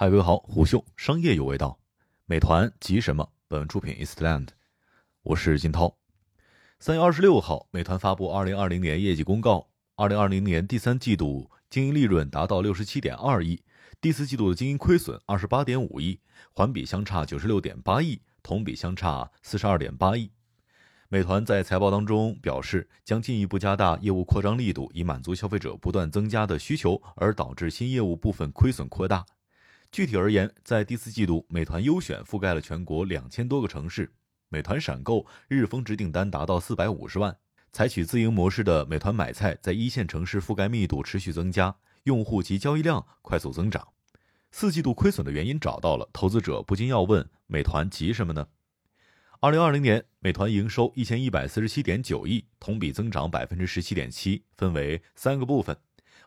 嗨，各位好，虎嗅商业有味道。美团急什么？本文出品 Eastland，我是金涛。三月二十六号，美团发布二零二零年业绩公告。二零二零年第三季度经营利润达到六十七点二亿，第四季度的经营亏损二十八点五亿，环比相差九十六点八亿，同比相差四十二点八亿。美团在财报当中表示，将进一步加大业务扩张力度，以满足消费者不断增加的需求，而导致新业务部分亏损扩大。具体而言，在第四季度，美团优选覆盖了全国两千多个城市，美团闪购日峰值订单达到四百五十万。采取自营模式的美团买菜在一线城市覆盖密度持续增加，用户及交易量快速增长。四季度亏损的原因找到了，投资者不禁要问：美团急什么呢？二零二零年，美团营收一千一百四十七点九亿，同比增长百分之十七点七，分为三个部分：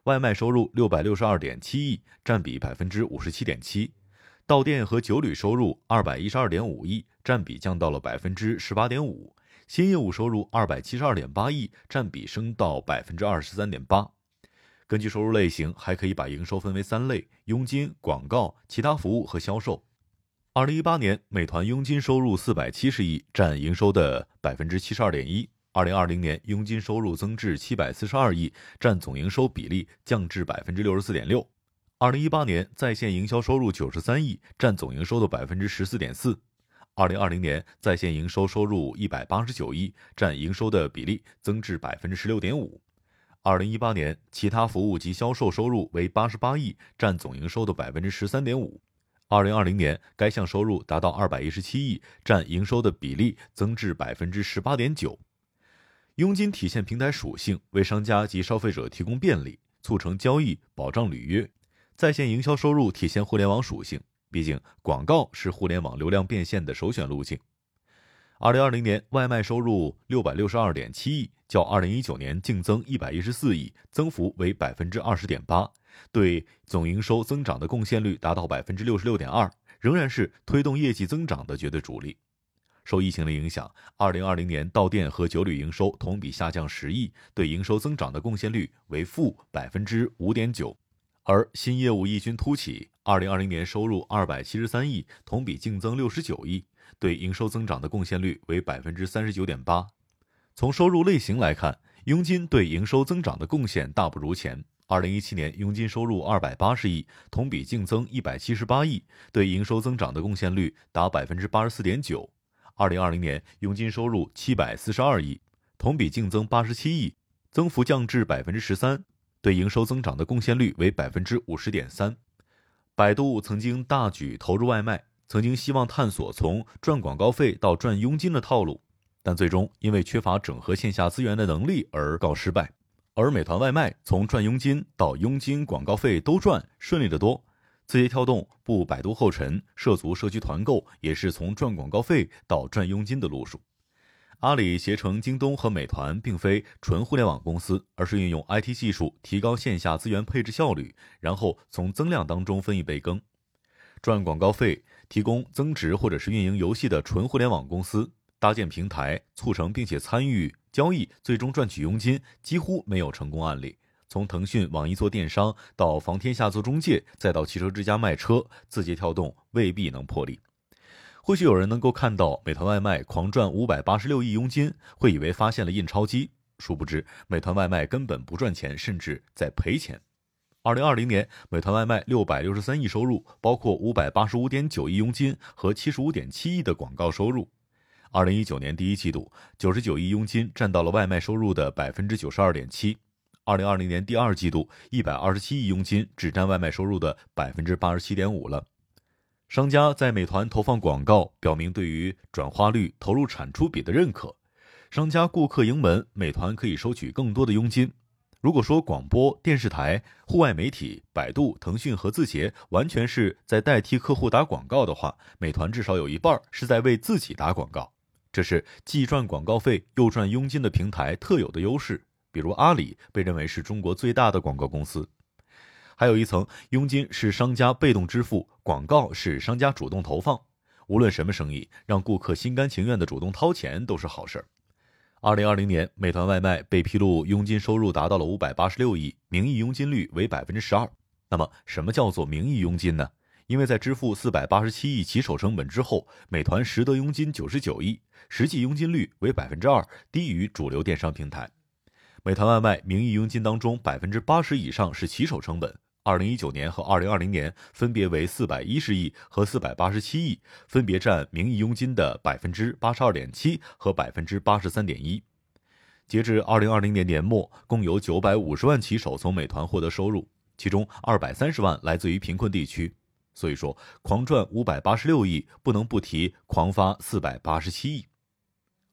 外卖收入六百六十二点七亿，占比百分之五十七点七；到店和酒旅收入二百一十二点五亿，占比降到了百分之十八点五；新业务收入二百七十二点八亿，占比升到百分之二十三点八。根据收入类型，还可以把营收分为三类：佣金、广告、其他服务和销售。二零一八年，美团佣金收入四百七十亿，占营收的百分之七十二点一。二零二零年，佣金收入增至七百四十二亿，占总营收比例降至百分之六十四点六。二零一八年，在线营销收入九十三亿，占总营收的百分之十四点四。二零二零年，在线营收收入一百八十九亿，占营收的比例增至百分之十六点五。二零一八年，其他服务及销售收入为八十八亿，占总营收的百分之十三点五。二零二零年，该项收入达到二百一十七亿，占营收的比例增至百分之十八点九。佣金体现平台属性，为商家及消费者提供便利，促成交易，保障履约。在线营销收入体现互联网属性，毕竟广告是互联网流量变现的首选路径。二零二零年，外卖收入六百六十二点七亿，较二零一九年净增一百一十四亿，增幅为百分之二十点八。对总营收增长的贡献率达到百分之六十六点二，仍然是推动业绩增长的绝对主力。受疫情的影响，二零二零年到店和酒旅营收同比下降十亿，对营收增长的贡献率为负百分之五点九。而新业务异军突起，二零二零年收入二百七十三亿，同比净增六十九亿，对营收增长的贡献率为百分之三十九点八。从收入类型来看，佣金对营收增长的贡献大不如前。二零一七年佣金收入二百八十亿，同比净增一百七十八亿，对营收增长的贡献率达百分之八十四点九。二零二零年佣金收入七百四十二亿，同比净增八十七亿，增幅降至百分之十三，对营收增长的贡献率为百分之五十点三。百度曾经大举投入外卖，曾经希望探索从赚广告费到赚佣金的套路，但最终因为缺乏整合线下资源的能力而告失败。而美团外卖从赚佣金到佣金、广告费都赚，顺利得多。字节跳动步百度后尘，涉足社区团购，也是从赚广告费到赚佣金的路数。阿里携程、京东和美团并非纯互联网公司，而是运用 IT 技术提高线下资源配置效率，然后从增量当中分一杯羹。赚广告费、提供增值或者是运营游戏的纯互联网公司，搭建平台、促成并且参与。交易最终赚取佣金几乎没有成功案例。从腾讯、网易做电商，到房天下做中介，再到汽车之家卖车，字节跳动未必能破例。或许有人能够看到美团外卖狂赚五百八十六亿佣金，会以为发现了印钞机。殊不知，美团外卖根本不赚钱，甚至在赔钱。二零二零年，美团外卖六百六十三亿收入，包括五百八十五点九亿佣金和七十五点七亿的广告收入。二零一九年第一季度，九十九亿佣金占到了外卖收入的百分之九十二点七。二零二零年第二季度，一百二十七亿佣金只占外卖收入的百分之八十七点五了。商家在美团投放广告，表明对于转化率、投入产出比的认可。商家顾客盈门，美团可以收取更多的佣金。如果说广播电视台、户外媒体、百度、腾讯和字节完全是在代替客户打广告的话，美团至少有一半是在为自己打广告。这是既赚广告费又赚佣金的平台特有的优势。比如阿里被认为是中国最大的广告公司。还有一层，佣金是商家被动支付，广告是商家主动投放。无论什么生意，让顾客心甘情愿的主动掏钱都是好事儿。二零二零年，美团外卖被披露佣金收入达到了五百八十六亿，名义佣金率为百分之十二。那么，什么叫做名义佣金呢？因为在支付四百八十七亿起手成本之后，美团实得佣金九十九亿，实际佣金率为百分之二，低于主流电商平台。美团外卖名义佣金当中，百分之八十以上是骑手成本。二零一九年和二零二零年分别为四百一十亿和四百八十七亿，分别占名义佣金的百分之八十二点七和百分之八十三点一。截至二零二零年年末，共有九百五十万骑手从美团获得收入，其中二百三十万来自于贫困地区。所以说，狂赚五百八十六亿，不能不提狂发四百八十七亿。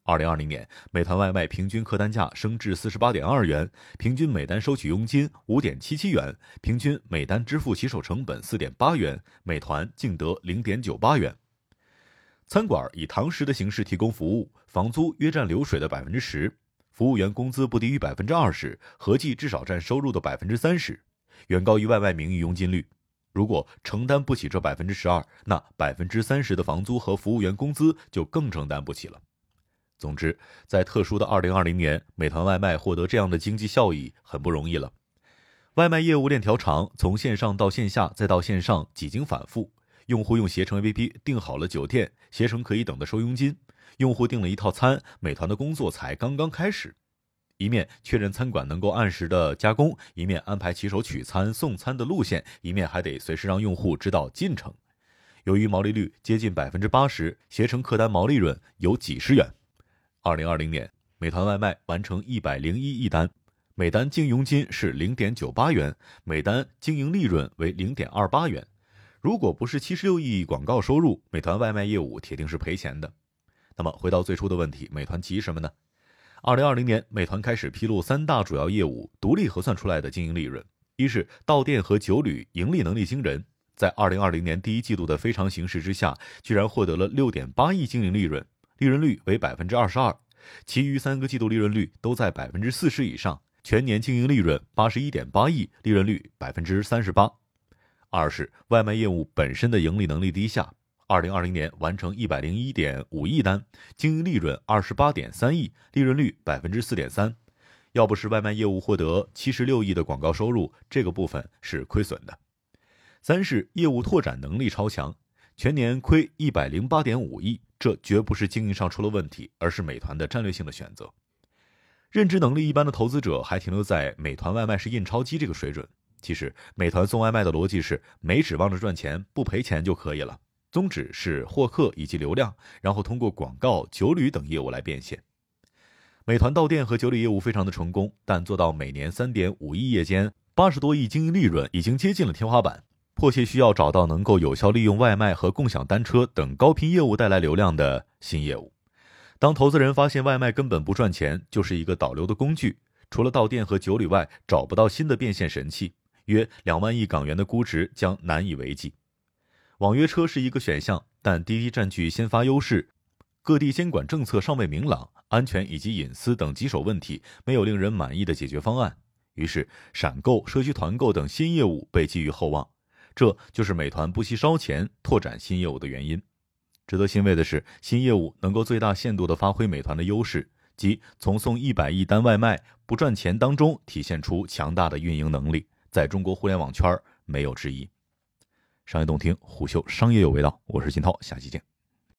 二零二零年，美团外卖平均客单价升至四十八点二元，平均每单收取佣金五点七七元，平均每单支付骑手成本四点八元，美团净得零点九八元。餐馆以堂食的形式提供服务，房租约占流水的百分之十，服务员工资不低于百分之二十，合计至少占收入的百分之三十，远高于外卖名义佣金率。如果承担不起这百分之十二，那百分之三十的房租和服务员工资就更承担不起了。总之，在特殊的二零二零年，美团外卖获得这样的经济效益很不容易了。外卖业务链条长，从线上到线下再到线上，几经反复。用户用携程 APP 订好了酒店，携程可以等的收佣金；用户订了一套餐，美团的工作才刚刚开始。一面确认餐馆能够按时的加工，一面安排骑手取餐送餐的路线，一面还得随时让用户知道进程。由于毛利率接近百分之八十，携程客单毛利润有几十元。二零二零年，美团外卖完成一百零一亿单，每单净佣金是零点九八元，每单经营利润为零点二八元。如果不是七十六亿广告收入，美团外卖业务铁定是赔钱的。那么回到最初的问题，美团急什么呢？二零二零年，美团开始披露三大主要业务独立核算出来的经营利润。一是到店和酒旅盈利能力惊人，在二零二零年第一季度的非常形势之下，居然获得了六点八亿经营利润，利润率为百分之二十二。其余三个季度利润率都在百分之四十以上，全年经营利润八十一点八亿，利润率百分之三十八。二是外卖业务本身的盈利能力低下。二零二零年完成一百零一点五亿单，经营利润二十八点三亿，利润率百分之四点三。要不是外卖业务获得七十六亿的广告收入，这个部分是亏损的。三是业务拓展能力超强，全年亏一百零八点五亿，这绝不是经营上出了问题，而是美团的战略性的选择。认知能力一般的投资者还停留在美团外卖是印钞机这个水准。其实，美团送外卖的逻辑是没指望着赚钱，不赔钱就可以了。宗旨是获客以及流量，然后通过广告、酒旅等业务来变现。美团到店和酒旅业务非常的成功，但做到每年三点五亿夜间、八十多亿经营利润，已经接近了天花板，迫切需要找到能够有效利用外卖和共享单车等高频业务带来流量的新业务。当投资人发现外卖根本不赚钱，就是一个导流的工具，除了到店和酒旅外，找不到新的变现神器，约两万亿港元的估值将难以为继。网约车是一个选项，但滴滴占据先发优势，各地监管政策尚未明朗，安全以及隐私等棘手问题没有令人满意的解决方案。于是，闪购、社区团购等新业务被寄予厚望，这就是美团不惜烧钱拓展新业务的原因。值得欣慰的是，新业务能够最大限度地发挥美团的优势，即从送一百亿单外卖不赚钱当中体现出强大的运营能力，在中国互联网圈没有之一。商业洞听，虎嗅商业有味道。我是金涛，下期见。